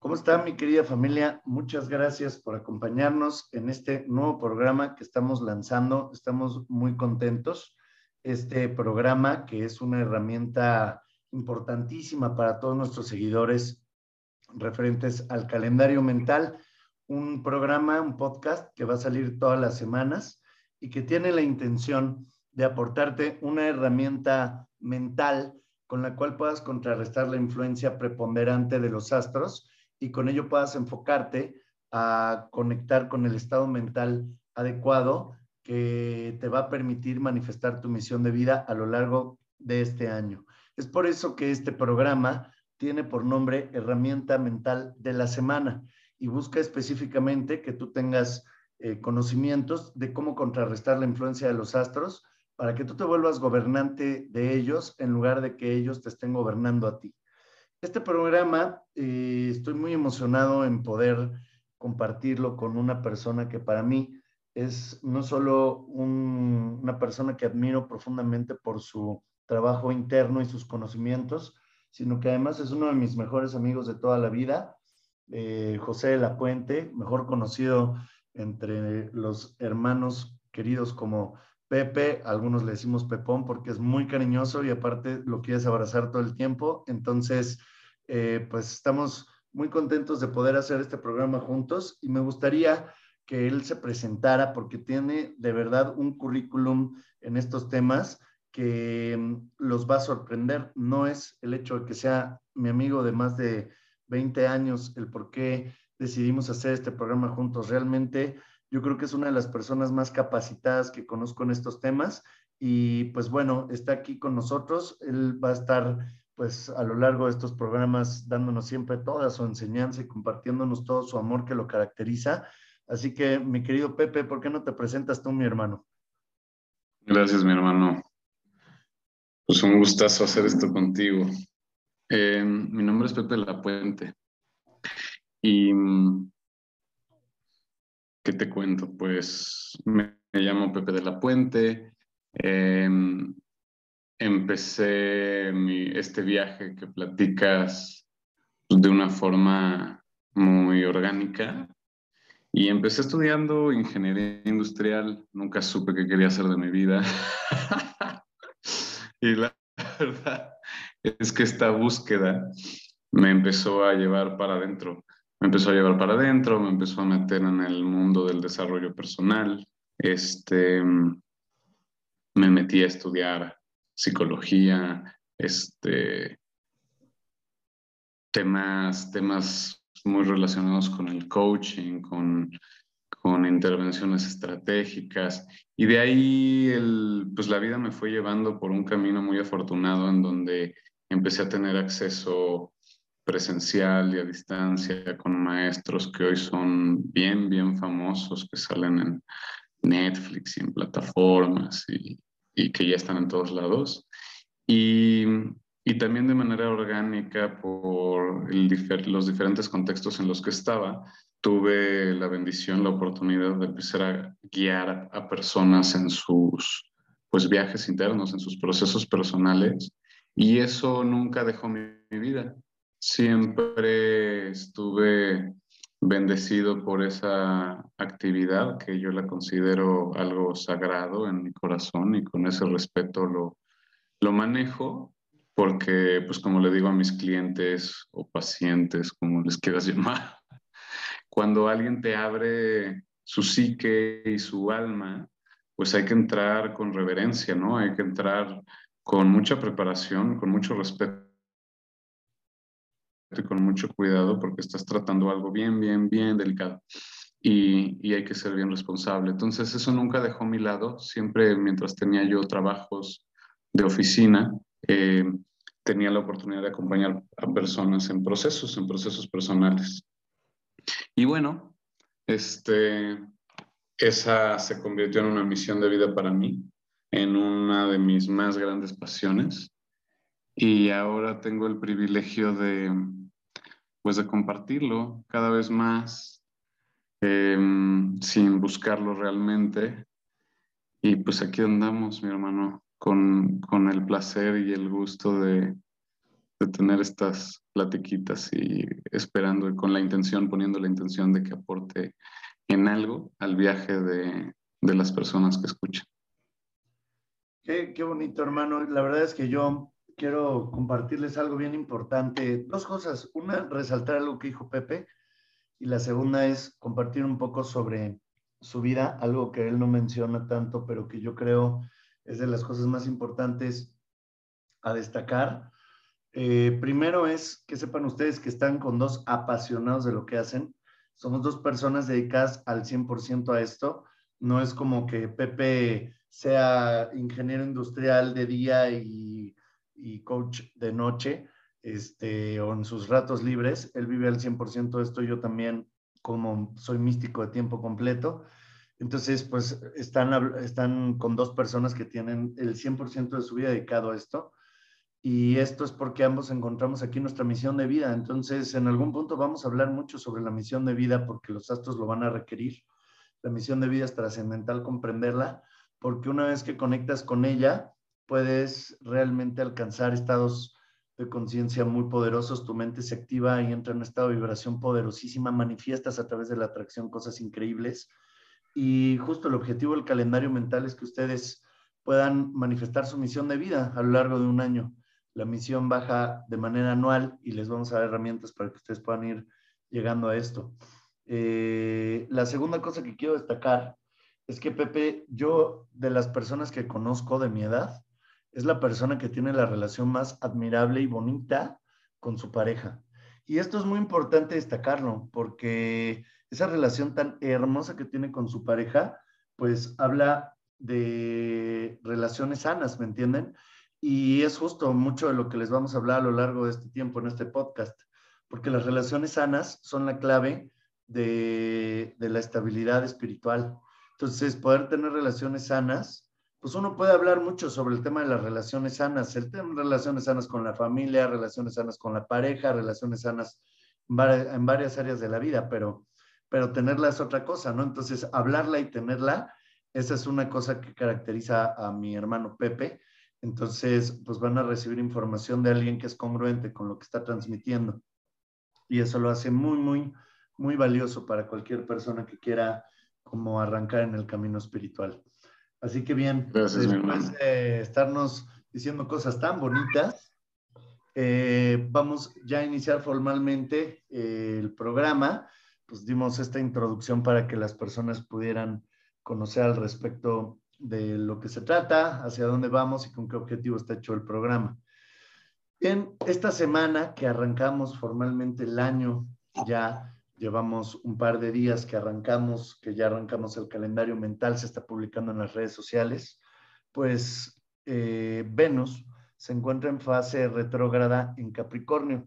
¿Cómo está mi querida familia? Muchas gracias por acompañarnos en este nuevo programa que estamos lanzando. Estamos muy contentos. Este programa que es una herramienta importantísima para todos nuestros seguidores referentes al calendario mental, un programa, un podcast que va a salir todas las semanas y que tiene la intención de aportarte una herramienta mental con la cual puedas contrarrestar la influencia preponderante de los astros y con ello puedas enfocarte a conectar con el estado mental adecuado que te va a permitir manifestar tu misión de vida a lo largo de este año. Es por eso que este programa tiene por nombre Herramienta Mental de la Semana y busca específicamente que tú tengas eh, conocimientos de cómo contrarrestar la influencia de los astros para que tú te vuelvas gobernante de ellos en lugar de que ellos te estén gobernando a ti. Este programa eh, estoy muy emocionado en poder compartirlo con una persona que para mí es no solo una persona que admiro profundamente por su trabajo interno y sus conocimientos, sino que además es uno de mis mejores amigos de toda la vida, eh, José de la Puente, mejor conocido entre los hermanos queridos como Pepe, algunos le decimos Pepón porque es muy cariñoso y aparte lo quieres abrazar todo el tiempo. Entonces, eh, pues estamos muy contentos de poder hacer este programa juntos y me gustaría que él se presentara porque tiene de verdad un currículum en estos temas que mm, los va a sorprender. No es el hecho de que sea mi amigo de más de 20 años el por qué decidimos hacer este programa juntos. Realmente yo creo que es una de las personas más capacitadas que conozco en estos temas y pues bueno, está aquí con nosotros. Él va a estar pues a lo largo de estos programas dándonos siempre toda su enseñanza y compartiéndonos todo su amor que lo caracteriza. Así que mi querido Pepe, ¿por qué no te presentas tú, mi hermano? Gracias, mi hermano. Pues un gustazo hacer esto contigo. Eh, mi nombre es Pepe La Puente. Y ¿Qué te cuento? Pues me, llamo Pepe de la Puente. Em, empecé este viaje que platicas de una forma muy orgánica y empecé estudiando ingeniería industrial. Nunca supe qué quería hacer de mi vida. y la verdad es que esta búsqueda me empezó a llevar para adentro me empezó a llevar para adentro, me empezó a meter en el mundo del desarrollo personal. Este, me metí a estudiar psicología, este, temas, temas muy relacionados con el coaching, con, con intervenciones estratégicas. Y de ahí el, pues la vida me fue llevando por un camino muy afortunado en donde empecé a tener acceso presencial y a distancia con maestros que hoy son bien, bien famosos, que salen en Netflix y en plataformas y, y que ya están en todos lados. Y, y también de manera orgánica por el los diferentes contextos en los que estaba, tuve la bendición, la oportunidad de empezar a guiar a personas en sus pues, viajes internos, en sus procesos personales. Y eso nunca dejó mi, mi vida siempre estuve bendecido por esa actividad que yo la considero algo sagrado en mi corazón y con ese respeto lo, lo manejo porque, pues como le digo a mis clientes o pacientes, como les quieras llamar, cuando alguien te abre su psique y su alma, pues hay que entrar con reverencia, ¿no? Hay que entrar con mucha preparación, con mucho respeto con mucho cuidado porque estás tratando algo bien, bien, bien delicado y, y, hay que ser bien responsable. Entonces eso nunca dejó mi lado, siempre mientras tenía yo trabajos de oficina, eh, tenía la oportunidad de acompañar a personas en procesos, en procesos personales. Y bueno, este, esa se convirtió en una misión de vida para mí, en una de mis más grandes pasiones. Y ahora tengo el privilegio de, pues de compartirlo cada vez más em, sin buscarlo realmente. Y pues aquí andamos, mi hermano, con, con, el placer y el gusto de, de tener estas platiquitas y esperando y con la intención, poniendo la intención de que aporte en algo al viaje de, de las personas que escuchan. Qué, qué, bonito, hermano. La verdad es que yo quiero compartirles algo bien importante. Dos cosas. Una, resaltar algo que dijo Pepe. Y la segunda es compartir un poco sobre su vida, algo que él no menciona tanto, pero que yo creo es de las cosas más importantes a destacar. Eh, primero es que sepan ustedes que están con dos apasionados de lo que hacen. Somos dos personas dedicadas al 100% a esto. No es como que Pepe sea ingeniero industrial de día y, y coach de noche, este, o en sus ratos libres. Él vive al 100% de esto, yo también como soy místico de tiempo completo. Entonces, pues están, están con dos personas que tienen el 100% de su vida dedicado a esto. Y esto es porque ambos encontramos aquí nuestra misión de vida. Entonces, en algún punto vamos a hablar mucho sobre la misión de vida porque los astros lo van a requerir. La misión de vida es trascendental comprenderla porque una vez que conectas con ella, puedes realmente alcanzar estados de conciencia muy poderosos, tu mente se activa y entra en un estado de vibración poderosísima, manifiestas a través de la atracción cosas increíbles. Y justo el objetivo del calendario mental es que ustedes puedan manifestar su misión de vida a lo largo de un año. La misión baja de manera anual y les vamos a dar herramientas para que ustedes puedan ir llegando a esto. Eh, la segunda cosa que quiero destacar es que Pepe, yo de las personas que conozco de mi edad, es la persona que tiene la relación más admirable y bonita con su pareja. Y esto es muy importante destacarlo porque esa relación tan hermosa que tiene con su pareja, pues habla de relaciones sanas, ¿me entienden? Y es justo mucho de lo que les vamos a hablar a lo largo de este tiempo en este podcast, porque las relaciones sanas son la clave de, de la estabilidad espiritual. Entonces, poder tener relaciones sanas pues uno puede hablar mucho sobre el tema de las relaciones sanas, el tema de relaciones sanas con la familia, relaciones sanas con la pareja, relaciones sanas en varias áreas de la vida, pero, pero tenerla es otra cosa, ¿no? Entonces, hablarla y tenerla, esa es una cosa que caracteriza a mi hermano Pepe. Entonces, pues van a recibir información de alguien que es congruente con lo que está transmitiendo. Y eso lo hace muy, muy, muy valioso para cualquier persona que quiera como arrancar en el camino espiritual. Así que bien, después de estarnos diciendo cosas tan bonitas, eh, vamos ya a iniciar formalmente eh, el programa. Pues dimos esta introducción para que las personas pudieran conocer al respecto de lo que se trata, hacia dónde vamos y con qué objetivo está hecho el programa. Bien, esta semana que arrancamos formalmente el año ya Llevamos un par de días que arrancamos, que ya arrancamos el calendario mental, se está publicando en las redes sociales. Pues eh, Venus se encuentra en fase retrógrada en Capricornio.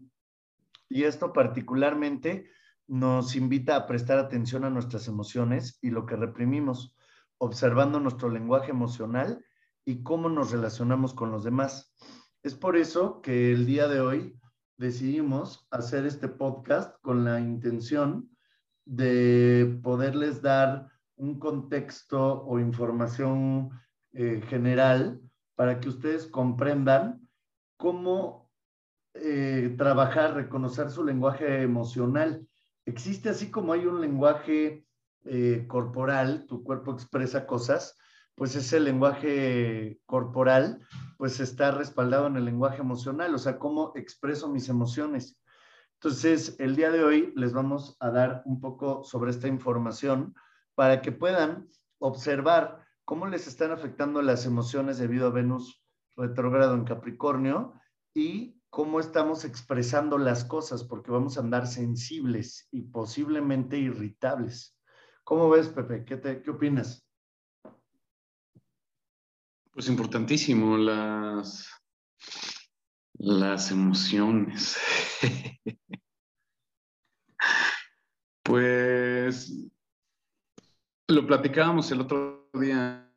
Y esto particularmente nos invita a prestar atención a nuestras emociones y lo que reprimimos, observando nuestro lenguaje emocional y cómo nos relacionamos con los demás. Es por eso que el día de hoy decidimos hacer este podcast con la intención de poderles dar un contexto o información eh, general para que ustedes comprendan cómo eh, trabajar, reconocer su lenguaje emocional. Existe así como hay un lenguaje eh, corporal, tu cuerpo expresa cosas, pues ese lenguaje corporal, pues está respaldado en el lenguaje emocional, o sea, cómo expreso mis emociones. Entonces, el día de hoy les vamos a dar un poco sobre esta información para que puedan observar cómo les están afectando las emociones debido a Venus retrógrado en Capricornio y cómo estamos expresando las cosas, porque vamos a andar sensibles y posiblemente irritables. ¿Cómo ves, Pepe? ¿Qué, te, qué opinas? Pues importantísimo, las, las emociones. pues lo platicábamos el otro día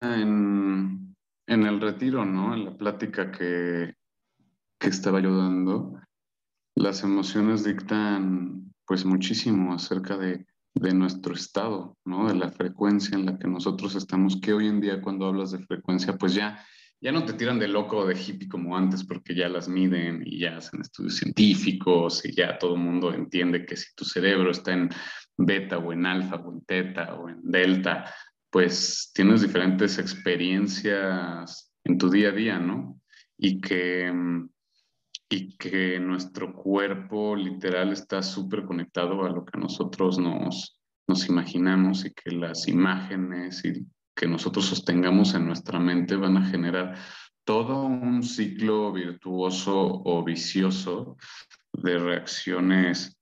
en, el retiro, ¿no? En la plática que, que estaba yo dando. Las emociones dictan pues muchísimo acerca de de nuestro estado, ¿no? De la frecuencia en la que nosotros estamos, que hoy en día cuando hablas de frecuencia, pues ya ya no te tiran de loco de hippie como antes porque ya las miden y ya hacen estudios científicos y ya todo el mundo entiende que si tu cerebro está en beta o en alfa o en teta o en delta, pues tienes diferentes experiencias en tu día a día, ¿no? Y que, y que nuestro cuerpo literal está súper conectado a lo que nosotros nos, imaginamos y que las imágenes y que nosotros sostengamos en nuestra mente van a generar todo un ciclo virtuoso o vicioso de reacciones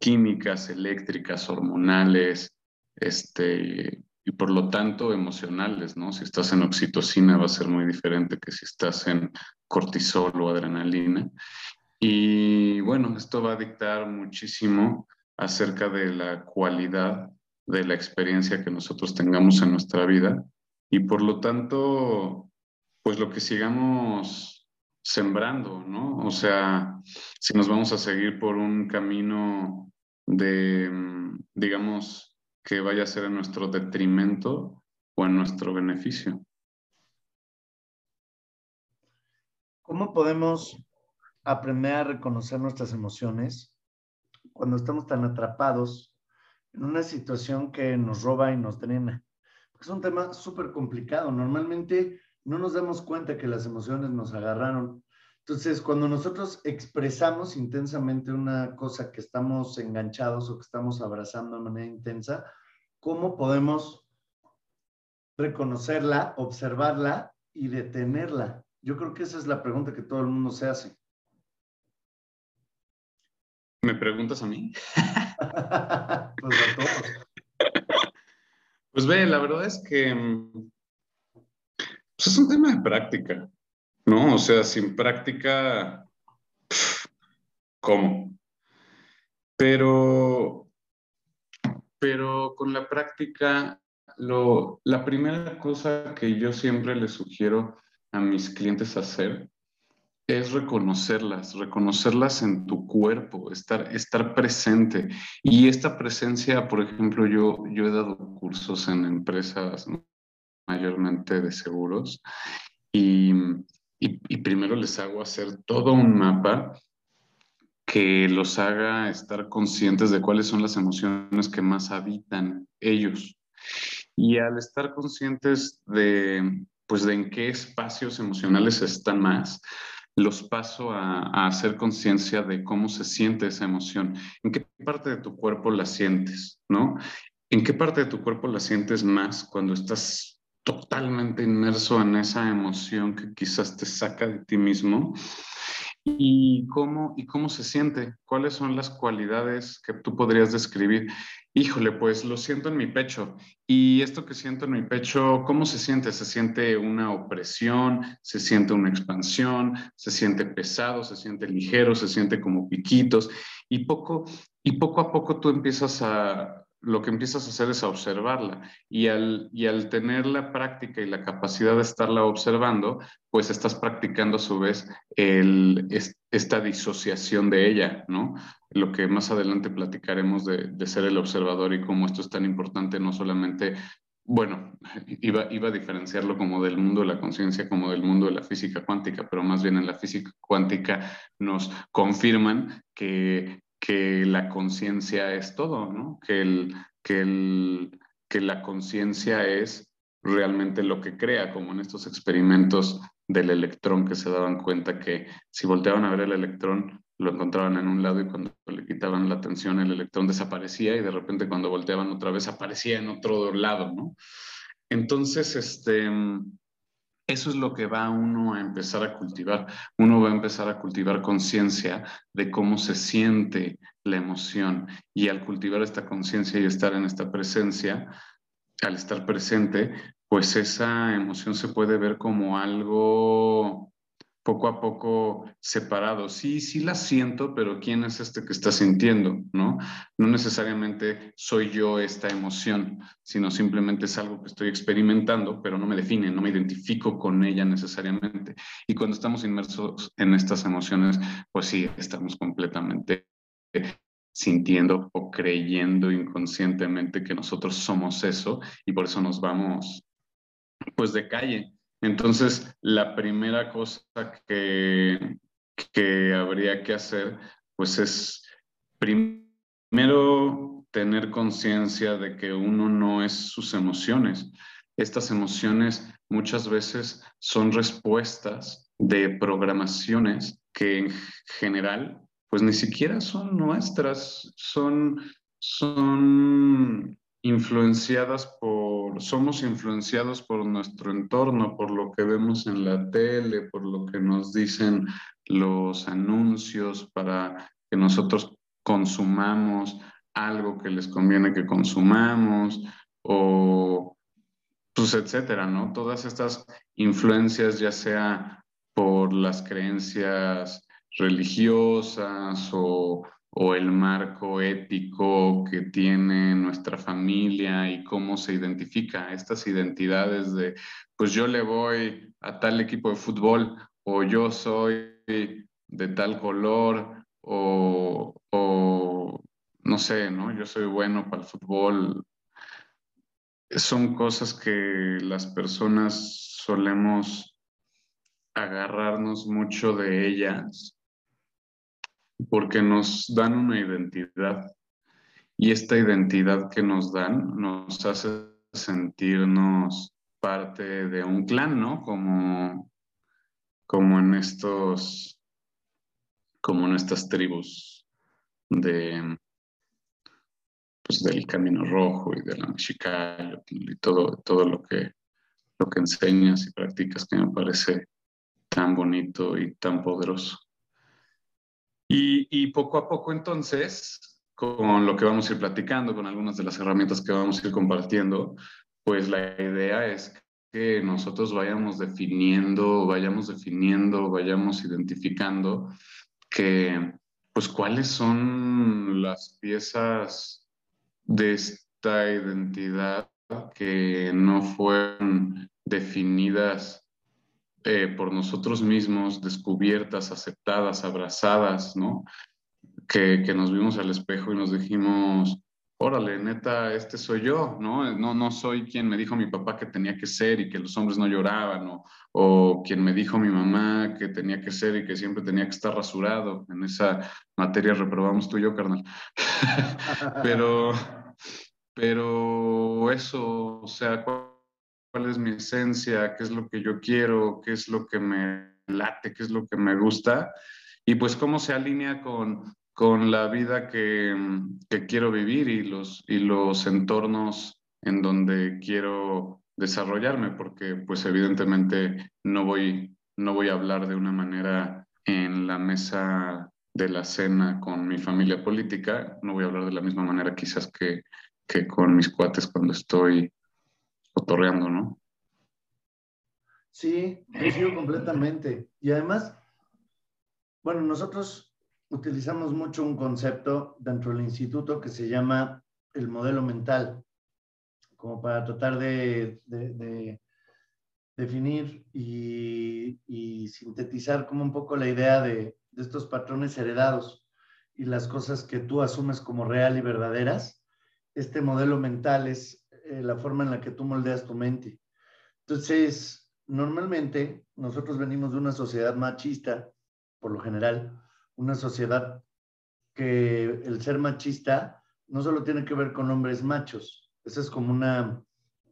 químicas, eléctricas, hormonales, este, y por lo tanto emocionales, ¿no? Si estás en oxitocina va a ser muy diferente que si estás en cortisol o adrenalina. Y bueno, esto va a dictar muchísimo acerca de la cualidad de la experiencia que nosotros tengamos en nuestra vida y por lo tanto, pues lo que sigamos sembrando, ¿no? O sea, si nos vamos a seguir por un camino de, mm, digamos, que vaya a ser en nuestro detrimento o en nuestro beneficio. ¿Cómo podemos aprender a reconocer nuestras emociones cuando estamos tan atrapados en una situación que nos roba y nos drena? Es un tema súper complicado. Normalmente no nos damos cuenta que las emociones nos agarraron. Entonces, cuando nosotros expresamos intensamente una cosa que estamos enganchados o que estamos abrazando de manera intensa, ¿cómo podemos reconocerla, observarla y detenerla? Yo creo que esa es la pregunta que todo el mundo se hace. ¿Me preguntas a mí? pues a todos. Pues ve, la verdad es que pues es un tema de práctica, ¿no? O sea, sin práctica, ¿cómo? Pero pero con la práctica, lo, la primera cosa que yo siempre le sugiero a mis clientes hacer es reconocerlas, reconocerlas en tu cuerpo, estar, estar presente. Y esta presencia, por ejemplo, yo, yo he dado cursos en empresas mayormente de seguros y, y, primero les hago hacer todo un mapa que los haga estar conscientes de cuáles son las emociones que más habitan ellos. Y al estar conscientes de, pues, de en qué espacios emocionales están más, los paso a, hacer conciencia de cómo se siente esa emoción, en qué parte de tu cuerpo la sientes, ¿no? ¿En qué parte de tu cuerpo la sientes más cuando estás totalmente inmerso en esa emoción que quizás te saca de ti mismo? ¿Y cómo, ¿Y cómo se siente? ¿Cuáles son las cualidades que tú podrías describir? Híjole, pues lo siento en mi pecho. Y esto que siento en mi pecho, ¿cómo se siente? ¿Se siente una opresión? ¿Se siente una expansión? ¿Se siente pesado? ¿Se siente ligero? ¿Se siente como piquitos? Y poco, y poco a poco tú empiezas a, lo que empiezas a hacer es a observarla y al, y al tener la práctica y la capacidad de estarla observando, pues estás practicando a su vez el, esta disociación de ella, ¿no? Lo que más adelante platicaremos de, de, ser el observador y cómo esto es tan importante, no solamente, bueno, iba, iba a diferenciarlo como del mundo de la conciencia, como del mundo de la física cuántica, pero más bien en la física cuántica nos confirman que que la conciencia es todo, ¿no? Que, el, que, el, que la conciencia es realmente lo que crea, como en estos experimentos del electrón que se daban cuenta que si volteaban a ver el electrón, lo encontraban en un lado y cuando le quitaban la atención el electrón desaparecía y de repente cuando volteaban otra vez aparecía en otro lado, ¿no? Entonces, este, eso es lo que va uno a empezar a cultivar. Uno va a empezar a cultivar conciencia de cómo se siente la emoción. Y al cultivar esta conciencia y estar en esta presencia, al estar presente, pues esa emoción se puede ver como algo poco a poco separado. Sí, sí la siento, pero ¿quién es este que está sintiendo? ¿No? No necesariamente soy yo esta emoción, sino simplemente es algo que estoy experimentando, pero no me define, no me identifico con ella necesariamente. Y cuando estamos inmersos en estas emociones, pues sí, estamos completamente sintiendo o creyendo inconscientemente que nosotros somos eso y por eso nos vamos pues de calle Entonces, la primera cosa que, que habría que hacer, pues es primero tener conciencia de que uno no es sus emociones. Estas emociones muchas veces son respuestas de programaciones que en general pues ni siquiera son nuestras, son, son influenciadas por, somos influenciados por nuestro entorno, por lo que vemos en la tele, por lo que nos dicen los anuncios para que nosotros consumamos algo que les conviene que consumamos o pues etcétera, ¿no? Todas estas influencias, ya sea por las creencias religiosas o o el marco ético que tiene nuestra familia y cómo se identifica estas identidades de, pues yo le voy a tal equipo de fútbol o yo soy de tal color o, o no sé, ¿no? Yo soy bueno para el fútbol. Son cosas que las personas solemos agarrarnos mucho de ellas porque nos dan una identidad y esta identidad que nos dan nos hace sentirnos parte de un clan, ¿no? Como, como en estos, como en estas tribus de, pues del Camino Rojo y de la Mexicana y todo, todo lo que, lo que enseñas y practicas que me parece tan bonito y tan poderoso. Y, poco a poco entonces, con lo que vamos a ir platicando, con algunas de las herramientas que vamos a ir compartiendo, pues la idea es que nosotros vayamos definiendo, vayamos definiendo, vayamos identificando que, pues, cuáles son las piezas de esta identidad que no fueron definidas eh, por nosotros mismos, descubiertas, aceptadas, abrazadas, ¿no? Que, que, nos vimos al espejo y nos dijimos, órale, neta, este soy yo, ¿no? No, no soy quien me dijo mi papá que tenía que ser y que los hombres no lloraban, o, o quien me dijo mi mamá que tenía que ser y que siempre tenía que estar rasurado. En esa materia reprobamos tú y yo, carnal. pero, pero eso, o sea, cuál es mi esencia, qué es lo que yo quiero, qué es lo que me late, qué es lo que me gusta, y pues cómo se alinea con, con la vida que, que quiero vivir y los, y los entornos en donde quiero desarrollarme, porque pues evidentemente no voy, no voy a hablar de una manera en la mesa de la cena con mi familia política, no voy a hablar de la misma manera quizás que, que con mis cuates cuando estoy cotorreando, ¿no? Sí, coincido completamente. Y además, bueno, nosotros utilizamos mucho un concepto dentro del instituto que se llama el modelo mental, como para tratar de, definir y, sintetizar como un poco la idea de, de estos patrones heredados y las cosas que tú asumes como real y verdaderas. Este modelo mental es eh, la forma en la que tú moldeas tu mente. Entonces, normalmente nosotros venimos de una sociedad machista, por lo general, una sociedad que el ser machista no solo tiene que ver con hombres machos, esa es como una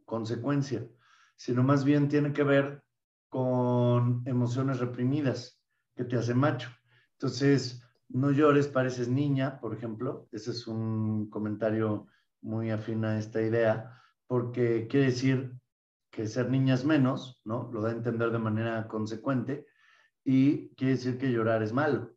consecuencia, sino más bien tiene que ver con emociones reprimidas que te hace macho. Entonces, no llores, pareces niña, por ejemplo. Ese es un comentario muy afín a esta idea porque quiere decir que ser niña es menos, ¿no? Lo da a entender de manera consecuente, y quiere decir que llorar es malo,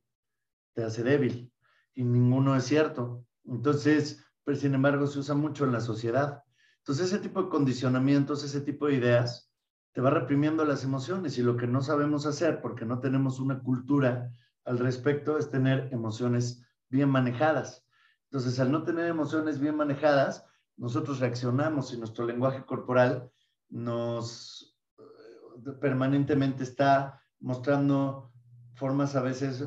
te hace débil, y ninguno es cierto. Entonces, pero sin embargo, se usa mucho en la sociedad. Entonces, ese tipo de condicionamientos, ese tipo de ideas, te va reprimiendo las emociones, y lo que no sabemos hacer, porque no tenemos una cultura al respecto, es tener emociones bien manejadas. Entonces, al no tener emociones bien manejadas, nosotros reaccionamos y nuestro lenguaje corporal nos eh, permanentemente está mostrando formas a veces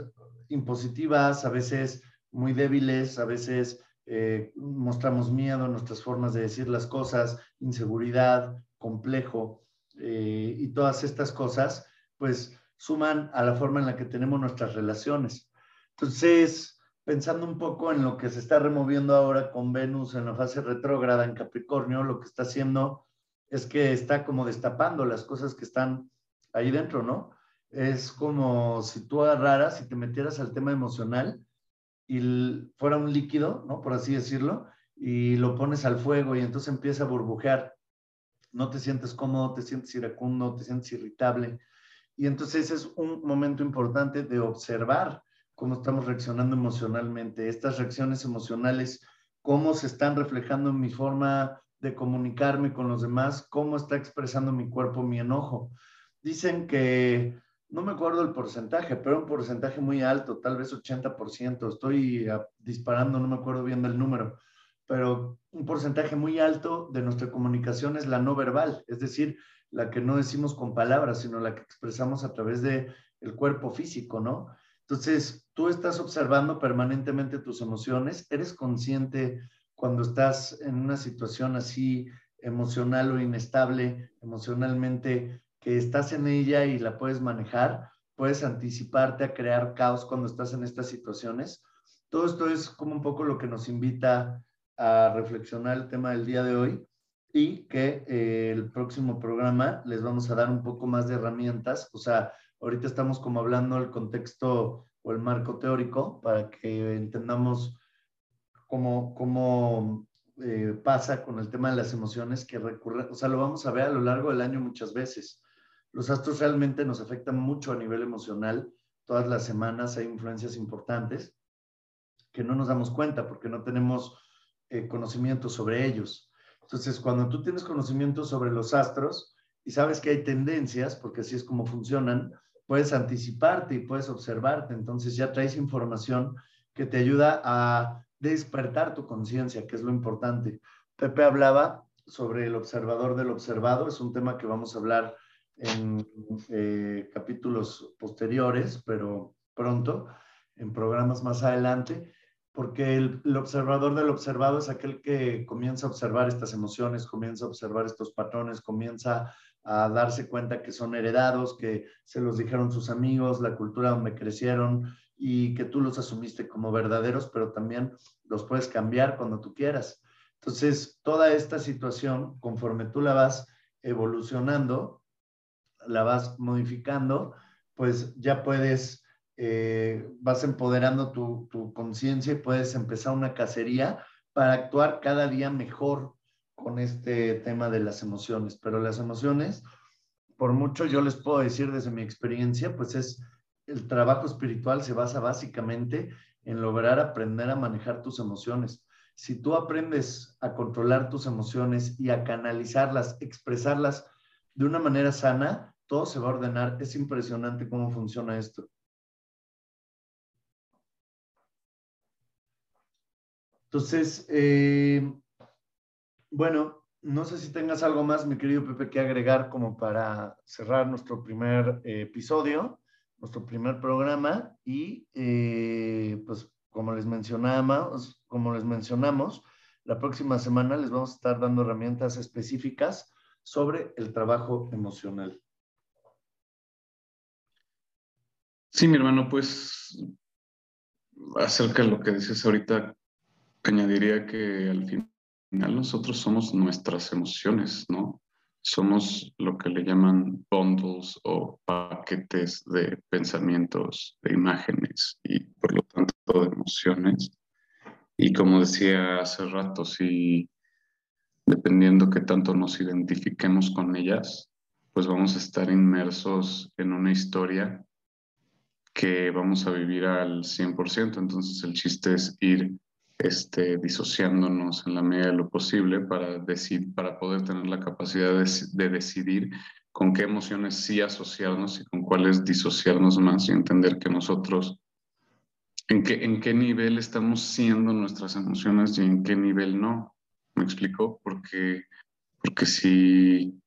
impositivas, a veces muy débiles, a veces eh, mostramos miedo, nuestras formas de decir las cosas, inseguridad, complejo. eh, y todas estas cosas, pues suman a la forma en la que tenemos nuestras relaciones. Entonces, pensando un poco en lo que se está removiendo ahora con Venus en la fase retrógrada en Capricornio, lo que está haciendo es que está como destapando las cosas que están ahí dentro, ¿no? Es como si tú agarraras y te metieras al tema emocional y fuera un líquido, ¿no? Por así decirlo, y lo pones al fuego y entonces empieza a burbujear. No te sientes cómodo, te sientes iracundo, te sientes irritable. Y entonces es un momento importante de observar cómo estamos reaccionando emocionalmente, estas reacciones emocionales, cómo se están reflejando en mi forma de comunicarme con los demás, cómo está expresando mi cuerpo mi enojo. Dicen que, no me acuerdo el porcentaje, pero un porcentaje muy alto, tal vez 80%, estoy ah, disparando, no me acuerdo bien del número, pero un porcentaje muy alto de nuestra comunicación es la no verbal, es decir, la que no decimos con palabras, sino la que expresamos a través de el cuerpo físico, ¿no? Entonces, tú estás observando permanentemente tus emociones, eres consciente cuando estás en una situación así emocional o inestable emocionalmente, que estás en ella y la puedes manejar, puedes anticiparte a crear caos cuando estás en estas situaciones. Todo esto es como un poco lo que nos invita a reflexionar el tema del día de hoy y que eh, el próximo programa les vamos a dar un poco más de herramientas. O sea, ahorita estamos como hablando el contexto o el marco teórico para que entendamos cómo, cómo eh, pasa con el tema de las emociones que recurren, o sea, lo vamos a ver a lo largo del año muchas veces. Los astros realmente nos afectan mucho a nivel emocional. Todas las semanas hay influencias importantes que no nos damos cuenta porque no tenemos eh, conocimiento sobre ellos. Entonces, cuando tú tienes conocimiento sobre los astros y sabes que hay tendencias, porque así es como funcionan, puedes anticiparte y puedes observarte. Entonces ya traes información que te ayuda a despertar tu conciencia, que es lo importante. Pepe hablaba sobre el observador del observado, es un tema que vamos a hablar en eh, capítulos posteriores, pero pronto, en programas más adelante porque el, observador del observado es aquel que comienza a observar estas emociones, comienza a observar estos patrones, comienza a darse cuenta que son heredados, que se los dijeron sus amigos, la cultura donde crecieron y que tú los asumiste como verdaderos, pero también los puedes cambiar cuando tú quieras. Entonces, toda esta situación, conforme tú la vas evolucionando, la vas modificando, pues ya puedes eh, vas empoderando tu, conciencia y puedes empezar una cacería para actuar cada día mejor con este tema de las emociones. Pero las emociones, por mucho yo les puedo decir desde mi experiencia, pues es el trabajo espiritual se basa básicamente en lograr aprender a manejar tus emociones. Si tú aprendes a controlar tus emociones y a canalizarlas, expresarlas de una manera sana, todo se va a ordenar. Es impresionante cómo funciona esto. Entonces, eh, bueno, no sé si tengas algo más, mi querido Pepe, que agregar como para cerrar nuestro primer eh, episodio, nuestro primer programa y eh, pues como les mencionamos, como les mencionamos, la próxima semana les vamos a estar dando herramientas específicas sobre el trabajo emocional. Sí, mi hermano, pues acerca de lo que dices ahorita, añadiría que al final nosotros somos nuestras emociones, ¿no? Somos lo que le llaman bundles o paquetes de pensamientos, de imágenes y por lo tanto de emociones. Y como decía hace rato, si dependiendo que tanto nos identifiquemos con ellas, pues vamos a estar inmersos en una historia que vamos a vivir al 100%. Entonces el chiste es ir este, disociándonos en la medida de lo posible para, decir, para poder tener la capacidad de, decidir con qué emociones sí asociarnos y con cuáles disociarnos más y entender que nosotros, en qué, en qué nivel estamos siendo nuestras emociones y en qué nivel no. ¿Me explico? Porque, porque si,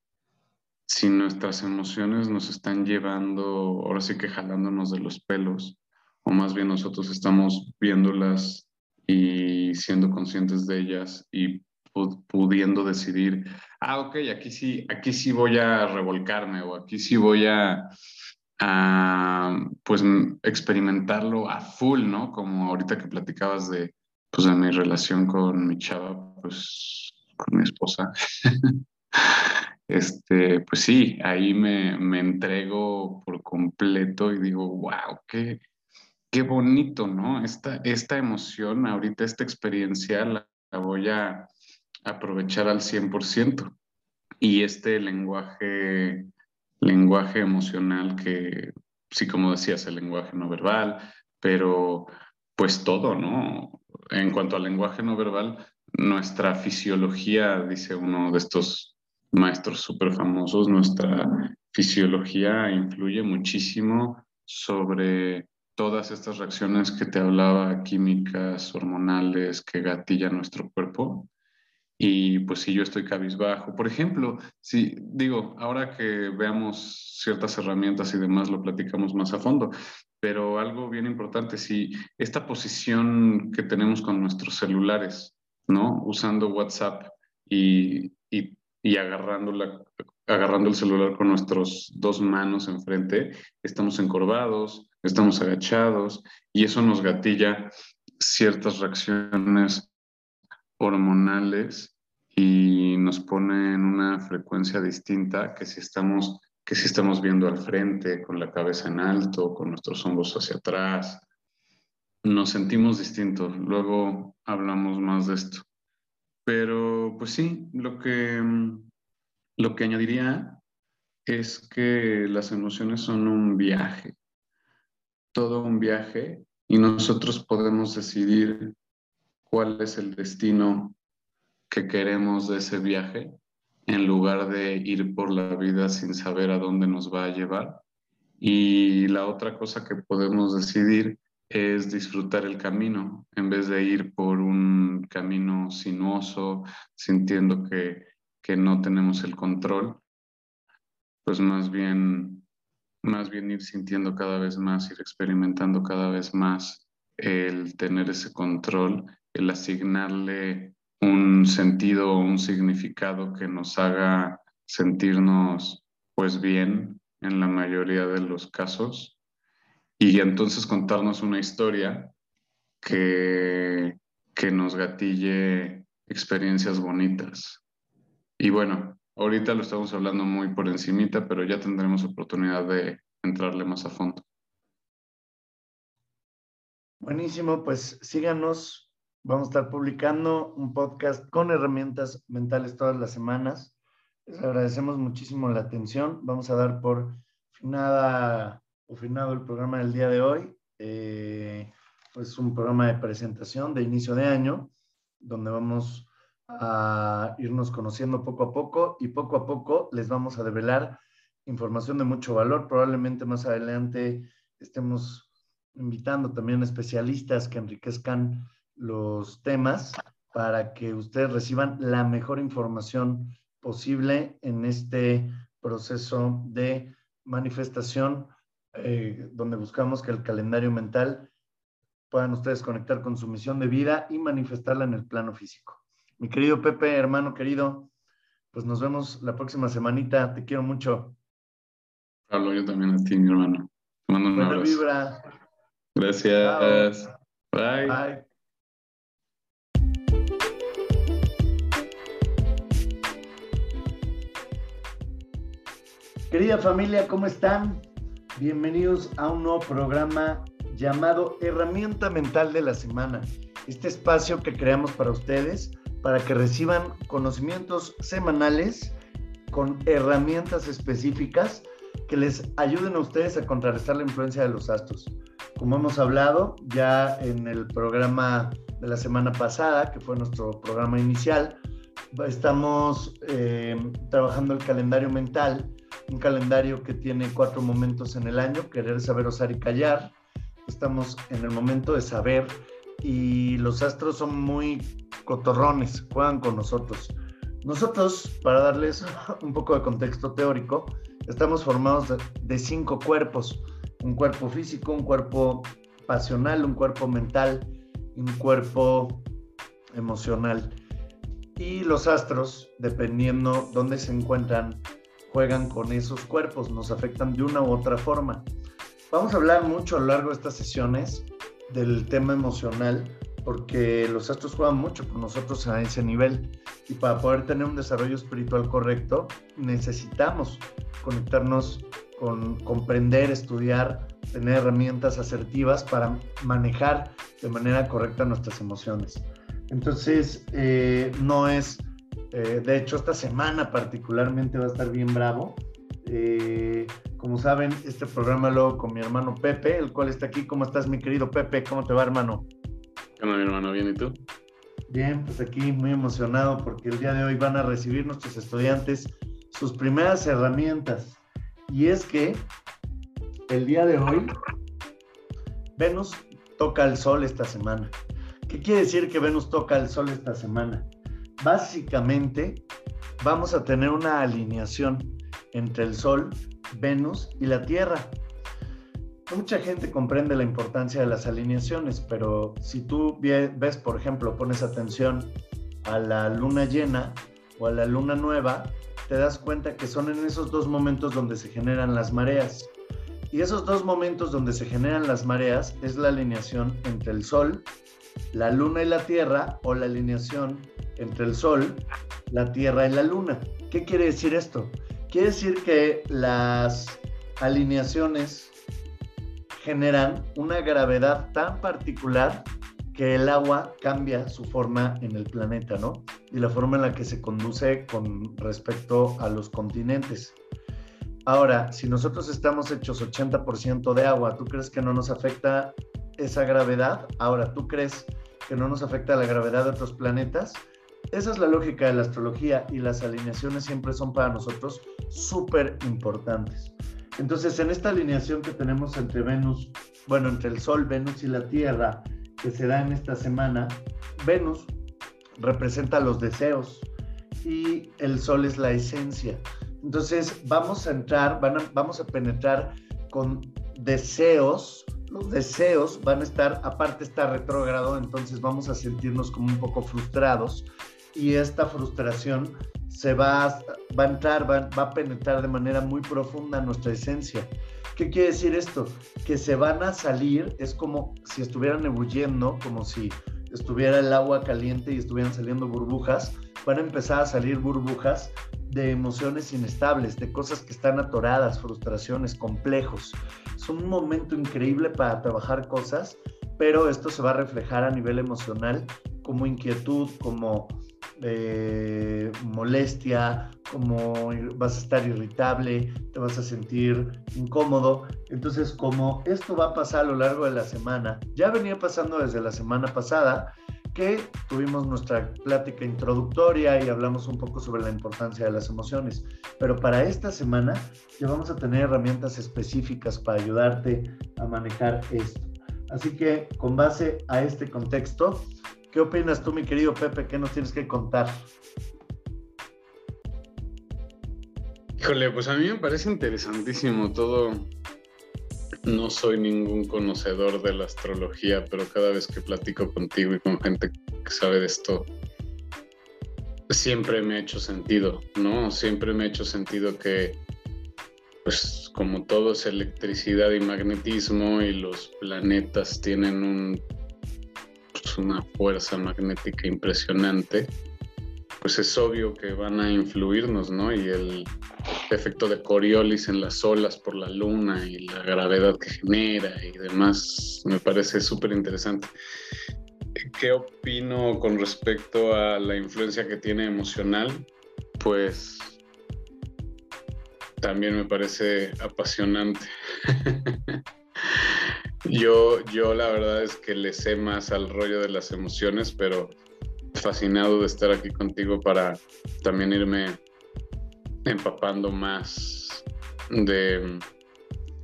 si nuestras emociones nos están llevando, ahora sí que jalándonos de los pelos, o más bien nosotros estamos viéndolas y siendo conscientes de ellas y pudiendo decidir, ah, ok, aquí sí, aquí sí voy a revolcarme o aquí sí voy a, pues experimentarlo a full, ¿no? Como ahorita que platicabas de, pues, de mi relación con mi chava, pues con mi esposa. este, pues sí, ahí me, me, entrego por completo y digo, wow, qué, qué bonito, ¿no? Esta, esta emoción, ahorita esta experiencia la, voy a aprovechar al 100%. Y este lenguaje, lenguaje emocional que, sí, como decías, el lenguaje no verbal, pero pues todo, ¿no? En cuanto al lenguaje no verbal, nuestra fisiología, dice uno de estos maestros súper famosos, nuestra fisiología influye muchísimo sobre todas estas reacciones que te hablaba, químicas, hormonales, que gatilla nuestro cuerpo. Y pues si yo estoy cabizbajo, por ejemplo, si digo, ahora que veamos ciertas herramientas y demás, lo platicamos más a fondo, pero algo bien importante, si esta posición que tenemos con nuestros celulares, ¿no? Usando WhatsApp y, y, y agarrando, la, agarrando el celular con nuestras dos manos enfrente, estamos encorvados, estamos agachados y eso nos gatilla ciertas reacciones hormonales y nos pone en una frecuencia distinta que si estamos que si estamos viendo al frente con la cabeza en alto, con nuestros hombros hacia atrás, nos sentimos distintos. Luego hablamos más de esto. Pero pues sí, lo que, lo que añadiría es que las emociones son un viaje, todo un viaje y nosotros podemos decidir cuál es el destino que queremos de ese viaje en lugar de ir por la vida sin saber a dónde nos va a llevar. Y la otra cosa que podemos decidir es disfrutar el camino en vez de ir por un camino sinuoso, sintiendo que, que no tenemos el control, pues más bien, más bien ir sintiendo cada vez más, ir experimentando cada vez más el tener ese control, el asignarle un sentido o un significado que nos haga sentirnos pues bien en la mayoría de los casos y entonces contarnos una historia que, que nos gatille experiencias bonitas. Y bueno, ahorita lo estamos hablando muy por encimita, pero ya tendremos oportunidad de entrarle más a fondo. Buenísimo, pues síganos. Vamos a estar publicando un podcast con herramientas mentales todas las semanas. Les agradecemos muchísimo la atención. Vamos a dar por nada finado el programa del día de hoy. Eh, pues un programa de presentación de inicio de año, donde vamos a irnos conociendo poco a poco y poco a poco les vamos a develar información de mucho valor. Probablemente más adelante estemos invitando también especialistas que enriquezcan los temas para que ustedes reciban la mejor información posible en este proceso de manifestación eh, donde buscamos que el calendario mental puedan ustedes conectar con su misión de vida y manifestarla en el plano físico. Mi querido Pepe, hermano querido, pues nos vemos la próxima semanita. Te quiero mucho. Pablo, yo también a ti, mi hermano. Te mando un abrazo. Vibra. Gracias. Bye. Bye. Querida familia, ¿cómo están? Bienvenidos a un nuevo programa llamado Herramienta Mental de la Semana. Este espacio que creamos para ustedes para que reciban conocimientos semanales con herramientas específicas que les ayuden a ustedes a contrarrestar la influencia de los astros. Como hemos hablado ya en el programa de la semana pasada, que fue nuestro programa inicial, estamos eh, trabajando el calendario mental un calendario que tiene cuatro momentos en el año, querer, saber, osar y callar. Estamos en el momento de saber y los astros son muy cotorrones, juegan con nosotros. Nosotros, para darles un poco de contexto teórico, estamos formados de, cinco cuerpos. Un cuerpo físico, un cuerpo pasional, un cuerpo mental un cuerpo emocional. Y los astros, dependiendo dónde se encuentran, juegan con esos cuerpos, nos afectan de una u otra forma. Vamos a hablar mucho a lo largo de estas sesiones del tema emocional, porque los astros juegan mucho con nosotros a ese nivel. Y para poder tener un desarrollo espiritual correcto, necesitamos conectarnos con comprender, estudiar, tener herramientas asertivas para manejar de manera correcta nuestras emociones. Entonces, eh, no es, eh, de hecho, esta semana particularmente va a estar bien bravo. Eh, como saben, este programa lo con mi hermano Pepe, el cual está aquí. ¿Cómo estás, mi querido Pepe? ¿Cómo te va, hermano? ¿Cómo, mi hermano? ¿Bien y tú? Bien, pues aquí muy emocionado porque el día de hoy van a recibir nuestros estudiantes sus primeras herramientas. Y es que el día de hoy, Venus toca el sol esta semana. ¿Qué quiere decir que Venus toca el sol esta semana? Básicamente, vamos a tener una alineación entre el sol, Venus y la Tierra. Mucha gente comprende la importancia de las alineaciones, pero si tú ves, por ejemplo, pones atención a la luna llena o a la luna nueva, te das cuenta que son en esos dos momentos donde se generan las mareas. Y esos dos momentos donde se generan las mareas es la alineación entre el Sol, la Luna y la Tierra o la alineación entre el Sol, la Tierra y la Luna. ¿Qué quiere decir esto? Quiere decir que las alineaciones generan una gravedad tan particular que el agua cambia su forma en el planeta, ¿no? Y la forma en la que se conduce con respecto a los continentes. Ahora, si nosotros estamos hechos 80% de agua, ¿tú crees que no nos afecta esa gravedad? Ahora, ¿tú crees que no nos afecta la gravedad de otros planetas? Esa es la lógica de la astrología y las alineaciones siempre son para nosotros súper importantes. Entonces, en esta alineación que tenemos entre Venus, bueno, entre el Sol, Venus y la Tierra, que se da en esta semana, Venus representa los deseos y el Sol es la esencia. Entonces vamos a entrar, vamos a penetrar con deseos. Los deseos van a estar, aparte está retrógrado, entonces vamos a sentirnos como un poco frustrados y esta frustración se va, va a entrar, va, a penetrar de manera muy profunda nuestra esencia. ¿Qué quiere decir esto? Que se van a salir, es como si estuvieran ebulliendo, como si estuviera el agua caliente y estuvieran saliendo burbujas, van a empezar a salir burbujas de emociones inestables, de cosas que están atoradas, frustraciones, complejos. Es un momento increíble para trabajar cosas, pero esto se va a reflejar a nivel emocional como inquietud, como eh, molestia, como vas a estar irritable, te vas a sentir incómodo. Entonces, como esto va a pasar a lo largo de la semana, ya venía pasando desde la semana pasada, que tuvimos nuestra plática introductoria y hablamos un poco sobre la importancia de las emociones. Pero para esta semana ya vamos a tener herramientas específicas para ayudarte a manejar esto. Así que con base a este contexto, ¿Qué opinas tú, mi querido Pepe? ¿Qué nos tienes que contar? Híjole, pues a mí me parece interesantísimo todo. No soy ningún conocedor de la astrología, pero cada vez que platico contigo y con gente que sabe de esto, siempre me ha hecho sentido, ¿no? Siempre me ha hecho sentido que, pues como todo es electricidad y magnetismo y los planetas tienen un una fuerza magnética impresionante, pues es obvio que van a influirnos, ¿no? Y el efecto de Coriolis en las olas por la luna y la gravedad que genera y demás, me parece súper interesante. ¿Qué opino con respecto a la influencia que tiene emocional? Pues también me parece apasionante. Yo, yo la verdad es que le sé más al rollo de las emociones, pero fascinado de estar aquí contigo para también irme empapando más de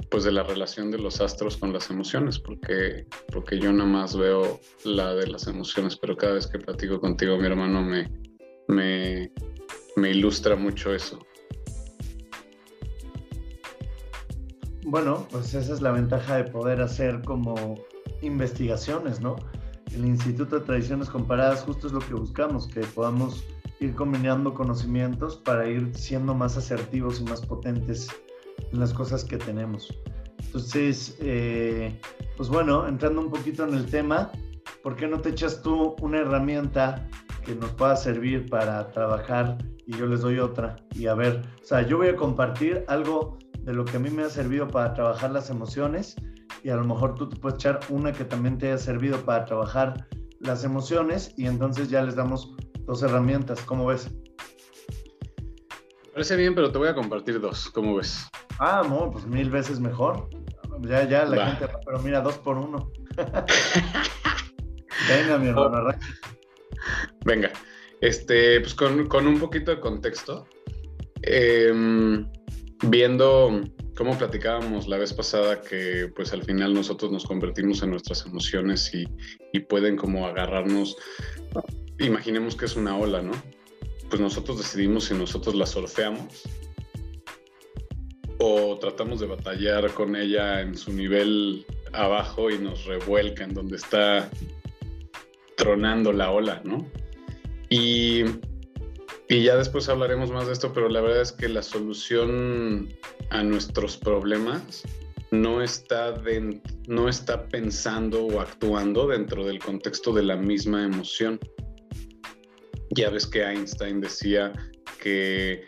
pues de la relación de los astros con las emociones, porque, porque yo nada más veo la de las emociones, pero cada vez que platico contigo, mi hermano, me, me, me ilustra mucho eso. Bueno, pues esa es la ventaja de poder hacer como investigaciones, ¿no? El Instituto de Tradiciones Comparadas justo es lo que buscamos, que podamos ir combinando conocimientos para ir siendo más asertivos y más potentes en las cosas que tenemos. Entonces, eh, pues bueno, entrando un poquito en el tema, ¿por qué no te echas tú una herramienta que nos pueda servir para trabajar y yo les doy otra? Y a ver, o sea, yo voy a compartir algo de lo que a mí me ha servido para trabajar las emociones y a lo mejor tú te puedes echar una que también te haya servido para trabajar las emociones y entonces ya les damos dos herramientas. ¿Cómo ves? Parece bien, pero te voy a compartir dos. ¿Cómo ves? Ah, no, pues mil veces mejor. Ya, ya, la gente, pero mira, dos por uno. Venga, mi hermano, Venga, este, pues con, un poquito de contexto, em, viendo cómo platicábamos la vez pasada que pues al final nosotros nos convertimos en nuestras emociones y, pueden como agarrarnos, imaginemos que es una ola, ¿no? Pues nosotros decidimos si nosotros la surfeamos o tratamos de batallar con ella en su nivel abajo y nos revuelca en donde está tronando la ola, ¿no? Y, y, ya después hablaremos más de esto, pero la verdad es que la solución a nuestros problemas no está, no está pensando o actuando dentro del contexto de la misma emoción. Ya ves que Einstein decía que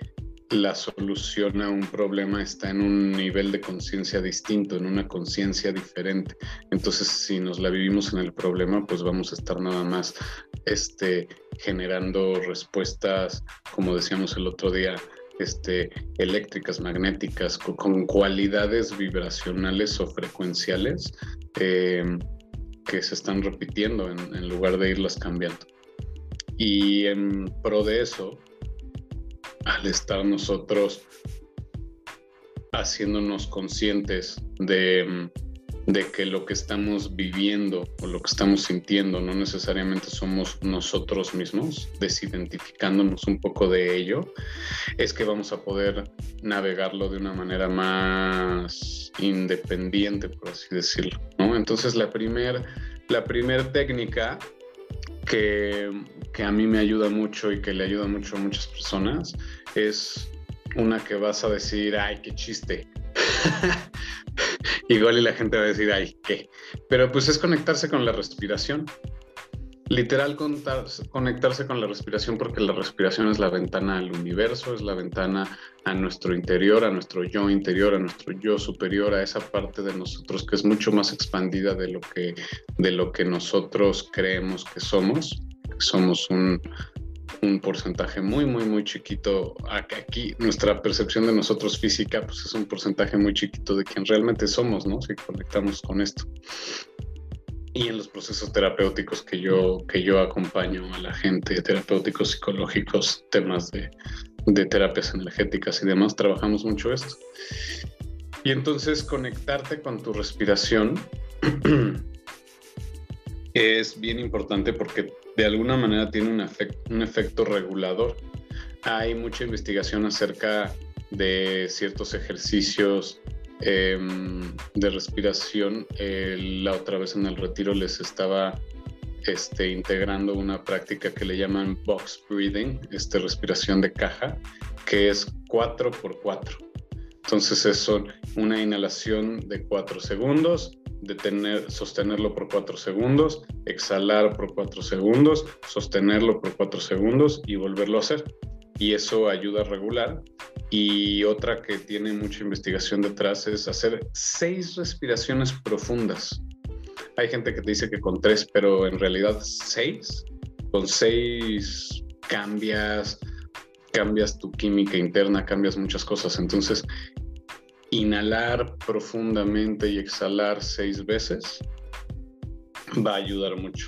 la solución a un problema está en un nivel de conciencia distinto, en una conciencia diferente. Entonces, si nos la vivimos en el problema, pues vamos a estar nada más este, generando respuestas, como decíamos el otro día, este, eléctricas, magnéticas, con, cualidades vibracionales o frecuenciales eh, que se están repitiendo en lugar de irlas cambiando. Y en pro de eso, al estar nosotros haciéndonos conscientes de, que lo que estamos viviendo o lo que estamos sintiendo no necesariamente somos nosotros mismos, desidentificándonos un poco de ello, es que vamos a poder navegarlo de una manera más independiente, por así decirlo. Entonces la primera la primer técnica que, a mí me ayuda mucho y que le ayuda mucho a muchas personas es una que vas a decir, ay, qué chiste. Igual y la gente va a decir, ay, qué. Pero pues es conectarse con la respiración literal conectarse con la respiración porque la respiración es la ventana al universo, es la ventana a nuestro interior, a nuestro yo interior, a nuestro yo superior, a esa parte de nosotros que es mucho más expandida de lo que, de lo que nosotros creemos que somos. Somos un, un porcentaje muy, muy, muy chiquito. Aquí nuestra percepción de nosotros física pues es un porcentaje muy chiquito de quien realmente somos, ¿no? Si conectamos con esto y en los procesos terapéuticos que yo, que yo acompaño a la gente, terapéuticos psicológicos, temas de, de terapias energéticas y demás, trabajamos mucho esto. Y entonces conectarte con tu respiración es bien importante porque de alguna manera tiene un, efecto regulador. Hay mucha investigación acerca de ciertos ejercicios Em, de respiración. la otra vez en el retiro les estaba este, integrando una práctica que le llaman box breathing, este, respiración de caja, que es 4 por 4. Entonces es una inhalación de 4 segundos, detener, sostenerlo por 4 segundos, exhalar por 4 segundos, sostenerlo por 4 segundos y volverlo a hacer. Y eso ayuda a regular y otra que tiene mucha investigación detrás es hacer seis respiraciones profundas. Hay gente que te dice que con tres, pero en realidad seis. Con seis cambias, cambias tu química interna, cambias muchas cosas. Entonces, inhalar profundamente y exhalar seis veces va a ayudar mucho.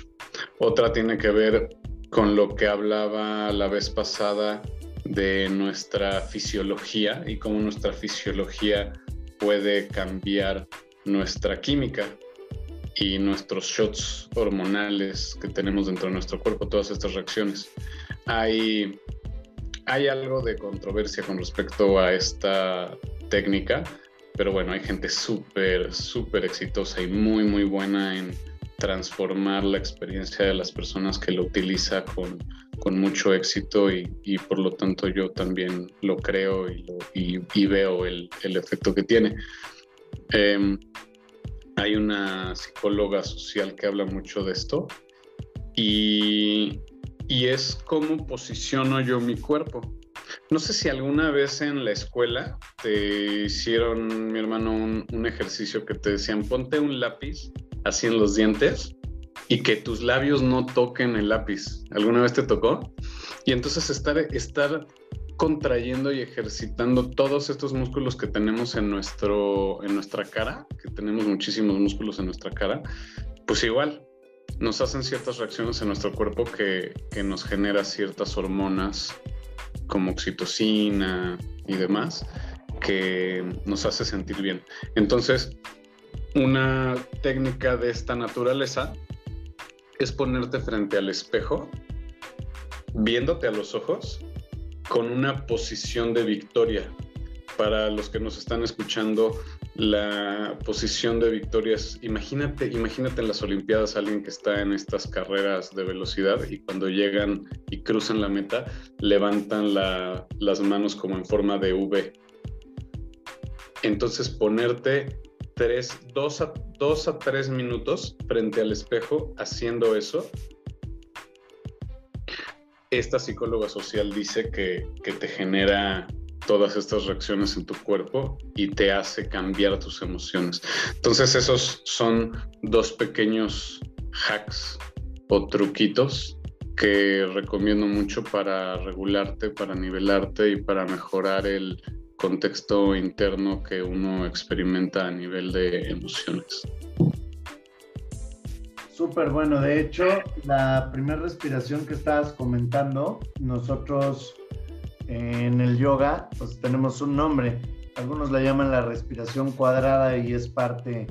Otra tiene que ver con lo que hablaba la vez pasada de nuestra fisiología y cómo nuestra fisiología puede cambiar nuestra química y nuestros shots hormonales que tenemos dentro de nuestro cuerpo, todas estas reacciones. Hay, hay algo de controversia con respecto a esta técnica, pero bueno, hay gente súper, súper exitosa y muy, muy buena en transformar la experiencia de las personas que lo utiliza con, con mucho éxito y, por lo tanto yo también lo creo y, y, veo el, el, efecto que tiene. Em, hay una psicóloga social que habla mucho de esto y, y es cómo posiciono yo mi cuerpo. No sé si alguna vez en la escuela te hicieron, mi hermano, un, ejercicio que te decían, ponte un lápiz así en los dientes y que tus labios no toquen el lápiz. ¿Alguna vez te tocó? Y entonces estar, estar contrayendo y ejercitando todos estos músculos que tenemos en, nuestro, en nuestra cara, que tenemos muchísimos músculos en nuestra cara, pues igual nos hacen ciertas reacciones en nuestro cuerpo que, que nos genera ciertas hormonas como oxitocina y demás, que nos hace sentir bien. Entonces, una técnica de esta naturaleza es ponerte frente al espejo, viéndote a los ojos, con una posición de victoria. Para los que nos están escuchando, la posición de victoria es, imagínate, imagínate en las Olimpiadas alguien que está en estas carreras de velocidad y cuando llegan y cruzan la meta, levantan las manos como en forma de V. Entonces ponerte tres, dos, a, dos a tres minutos frente al espejo haciendo eso, esta psicóloga social dice que, que te genera todas estas reacciones en tu cuerpo y te hace cambiar tus emociones. Entonces esos son dos pequeños hacks o truquitos que recomiendo mucho para regularte, para nivelarte y para mejorar el, contexto interno que uno experimenta a nivel de emociones. Súper bueno, de hecho, la primera respiración que estabas comentando, nosotros en el yoga, pues tenemos un nombre, algunos la llaman la respiración cuadrada y es parte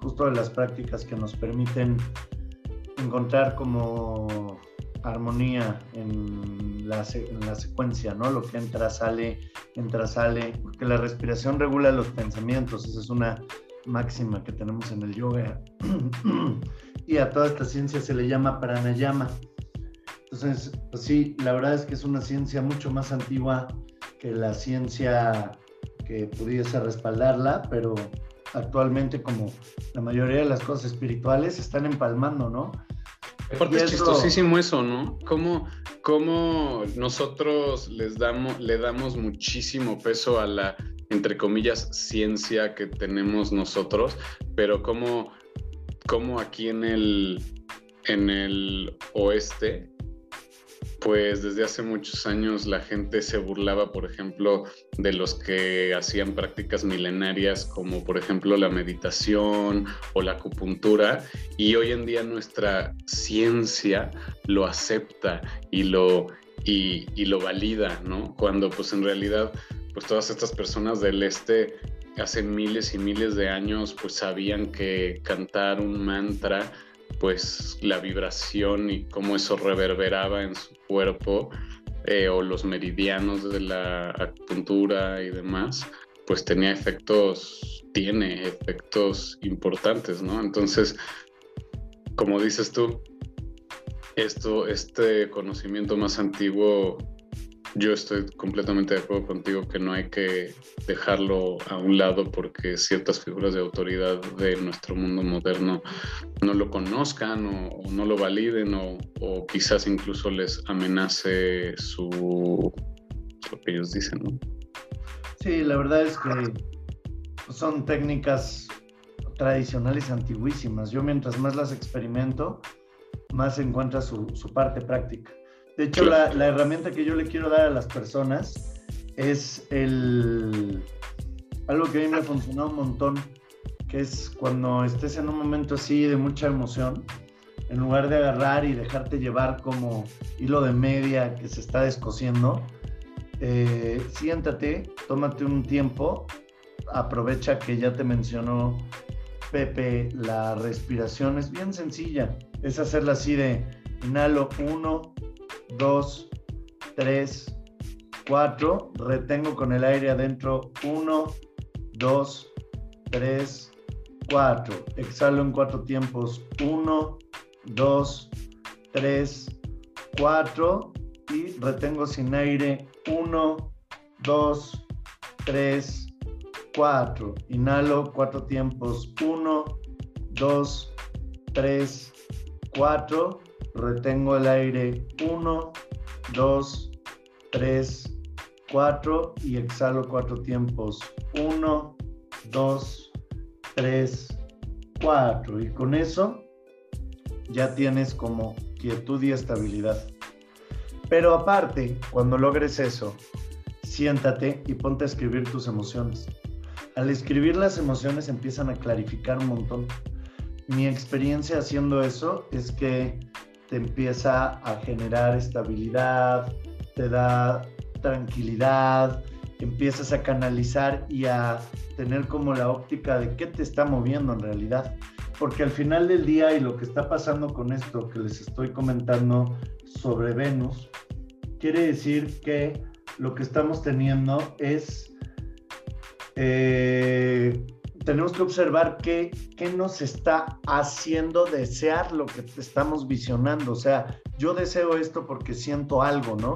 justo de las prácticas que nos permiten encontrar como armonía en la, en la, secuencia, ¿no? Lo que entra, sale, entra, sale, porque la respiración regula los pensamientos, esa es una máxima que tenemos en el yoga. y a toda esta ciencia se le llama pranayama. Entonces, pues sí, la verdad es que es una ciencia mucho más antigua que la ciencia que pudiese respaldarla, pero actualmente como la mayoría de las cosas espirituales están empalmando, ¿no? Aparte es chistosísimo eso, ¿no? Cómo, cómo nosotros les damos, le damos muchísimo peso a la, entre comillas, ciencia que tenemos nosotros, pero cómo, cómo aquí en el, en el oeste pues desde hace muchos años la gente se burlaba, por ejemplo, de los que hacían prácticas milenarias como por ejemplo la meditación o la acupuntura y hoy en día nuestra ciencia lo acepta y lo, y, lo valida, ¿no? Cuando pues en realidad pues todas estas personas del este hace miles y miles de años pues sabían que cantar un mantra pues la vibración y cómo eso reverberaba en su cuerpo eh, o los meridianos de la acupuntura y demás, pues tenía efectos, tiene efectos importantes, ¿no? Entonces, como dices tú, esto, este conocimiento más antiguo yo estoy completamente de acuerdo contigo que no hay que dejarlo a un lado porque ciertas figuras de autoridad de nuestro mundo moderno no lo conozcan o, no lo validen o, quizás incluso les amenace su lo que ellos dicen, ¿no? Sí, la verdad es que son técnicas tradicionales antiguísimas. Yo mientras más las experimento, más encuentra su, su parte práctica. De hecho, la, herramienta que yo le quiero dar a las personas es el algo que a mí me ha funcionado un montón, que es cuando estés en un momento así de mucha emoción, en lugar de agarrar y dejarte llevar como hilo de media que se está descosiendo, eh, siéntate, tómate un tiempo, aprovecha que ya te mencionó Pepe, la respiración es bien sencilla, es hacerla así de inhalo uno, 2, 3, 4. Retengo con el aire adentro. 1, 2, 3, 4. Exhalo en cuatro tiempos. 1, 2, 3, 4. Y retengo sin aire. 1, 2, 3, 4. Inhalo cuatro tiempos. 1, 2, 3, 4. Retengo el aire. 1, 2, 3, 4. Y exhalo cuatro tiempos. 1, 2, 3, 4. Y con eso ya tienes como quietud y estabilidad. Pero aparte, cuando logres eso, siéntate y ponte a escribir tus emociones. Al escribir las emociones empiezan a clarificar un montón. Mi experiencia haciendo eso es que te empieza a generar estabilidad, te da tranquilidad, empiezas a canalizar y a tener como la óptica de qué te está moviendo en realidad. Porque al final del día y lo que está pasando con esto que les estoy comentando sobre Venus, quiere decir que lo que estamos teniendo es, eh, tenemos que observar qué, qué nos está haciendo desear lo que estamos visionando. O sea, yo deseo esto porque siento algo, ¿no?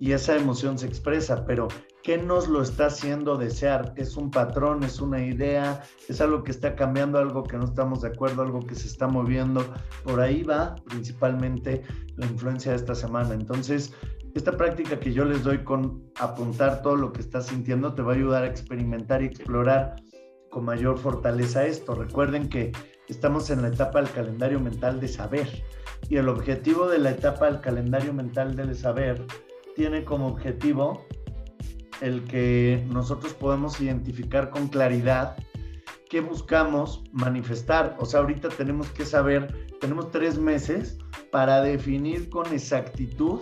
Y esa emoción se expresa, pero ¿Qué nos lo está haciendo desear? ¿Es un patrón? ¿Es una idea? ¿Es algo que está cambiando? ¿Algo que no estamos de acuerdo? ¿Algo que se está moviendo? Por ahí va principalmente la influencia de esta semana. Entonces, esta práctica que yo les doy con apuntar todo lo que estás sintiendo te va a ayudar a experimentar y explorar con mayor fortaleza esto. Recuerden que estamos en la etapa del calendario mental de saber y el objetivo de la etapa del calendario mental del saber tiene como objetivo el que nosotros podemos identificar con claridad qué buscamos manifestar. O sea, ahorita tenemos que saber, tenemos tres meses para definir con exactitud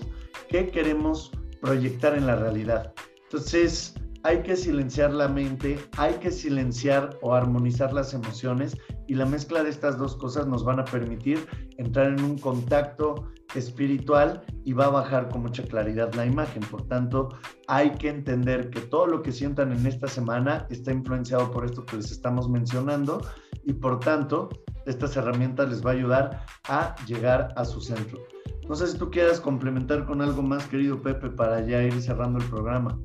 qué queremos proyectar en la realidad. Entonces, hay que silenciar la mente, hay que silenciar o armonizar las emociones y la mezcla de estas dos cosas nos van a permitir entrar en un contacto espiritual y va a bajar con mucha claridad la imagen. Por tanto, hay que entender que todo lo que sientan en esta semana está influenciado por esto que les estamos mencionando y por tanto, estas herramientas les va a ayudar a llegar a su centro. No sé si tú quieras complementar con algo más, querido Pepe, para ya ir cerrando el programa.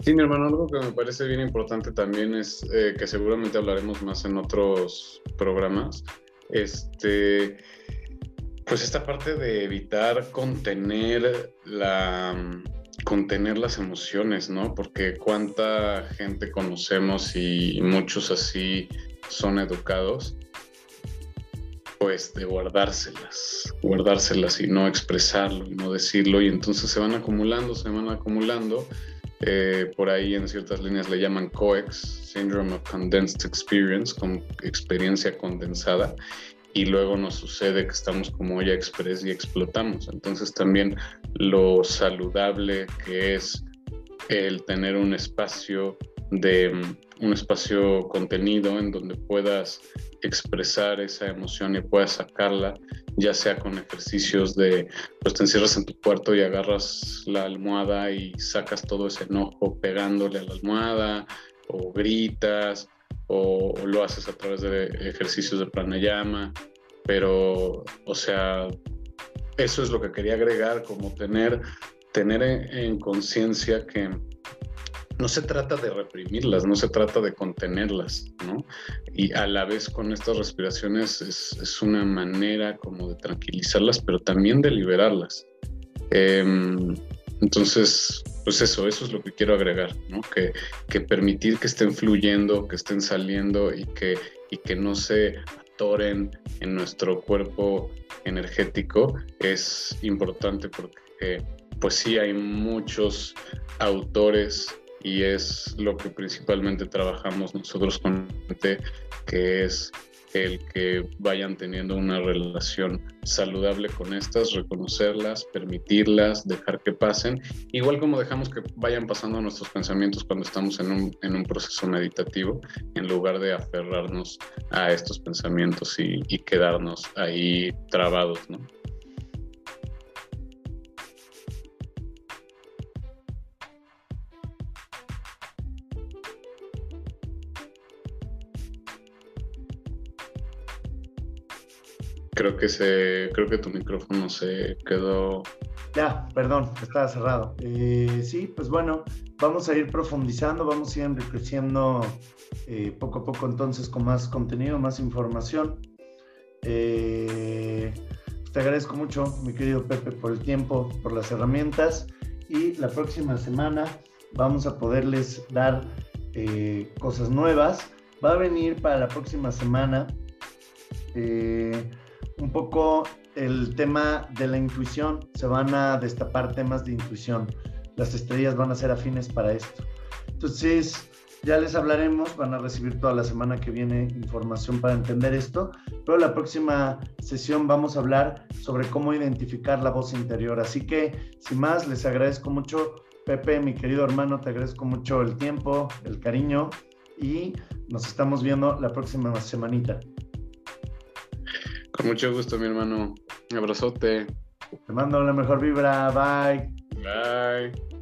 Sí, mi hermano, algo que me parece bien importante también es eh, que seguramente hablaremos más en otros programas. Este, pues esta parte de evitar contener la contener las emociones, ¿no? Porque cuánta gente conocemos y muchos así son educados, pues de guardárselas, guardárselas y no expresarlo no decirlo, y entonces se van acumulando, se van acumulando eh, por ahí en ciertas líneas le llaman COEX, Syndrome of Condensed Experience, como experiencia condensada, y luego nos sucede que estamos como olla express y explotamos. Entonces también lo saludable que es el tener un espacio de un espacio contenido en donde puedas expresar esa emoción y puedas sacarla, ya sea con ejercicios de, pues te encierras en tu cuarto y agarras la almohada y sacas todo ese enojo pegándole a la almohada, o gritas, o, lo haces a través de ejercicios de pranayama, pero, o sea, eso es lo que quería agregar, como tener, tener en conciencia que no se trata de reprimirlas, no se trata de contenerlas, ¿no? Y a la vez con estas respiraciones es, una manera como de tranquilizarlas, pero también de liberarlas. Em, entonces, pues eso, eso es lo que quiero agregar, ¿no? Que, que, permitir que estén fluyendo, que estén saliendo y que, y que no se atoren en nuestro cuerpo energético es importante porque, pues sí, hay muchos autores y es lo que principalmente trabajamos nosotros con gente, que es el que vayan teniendo una relación saludable con estas, reconocerlas, permitirlas, dejar que pasen, igual como dejamos que vayan pasando nuestros pensamientos cuando estamos en un, en un proceso meditativo, en lugar de aferrarnos a estos pensamientos y, y quedarnos ahí trabados, ¿no? Creo que se, creo que tu micrófono se quedó. Ya, perdón, estaba cerrado. Eh, sí, pues bueno, vamos a ir profundizando, vamos a ir enriqueciendo eh, poco a poco entonces con más contenido, más información. Eh, te agradezco mucho, mi querido Pepe, por el tiempo, por las herramientas y la próxima semana vamos a poderles dar cosas nuevas. Va a venir para la próxima semana un poco el tema de la intuición, se van a destapar temas de intuición. Las estrellas van a ser afines para esto. Entonces, ya les hablaremos, van a recibir toda la semana que viene información para entender esto, pero la próxima sesión vamos a hablar sobre cómo identificar la voz interior. Así que, sin más, les agradezco mucho, Pepe, mi querido hermano, te agradezco mucho el tiempo, el cariño y nos estamos viendo la próxima semanita. Con mucho gusto, mi hermano. Un abrazote. Te mando la mejor vibra. Bye. Bye.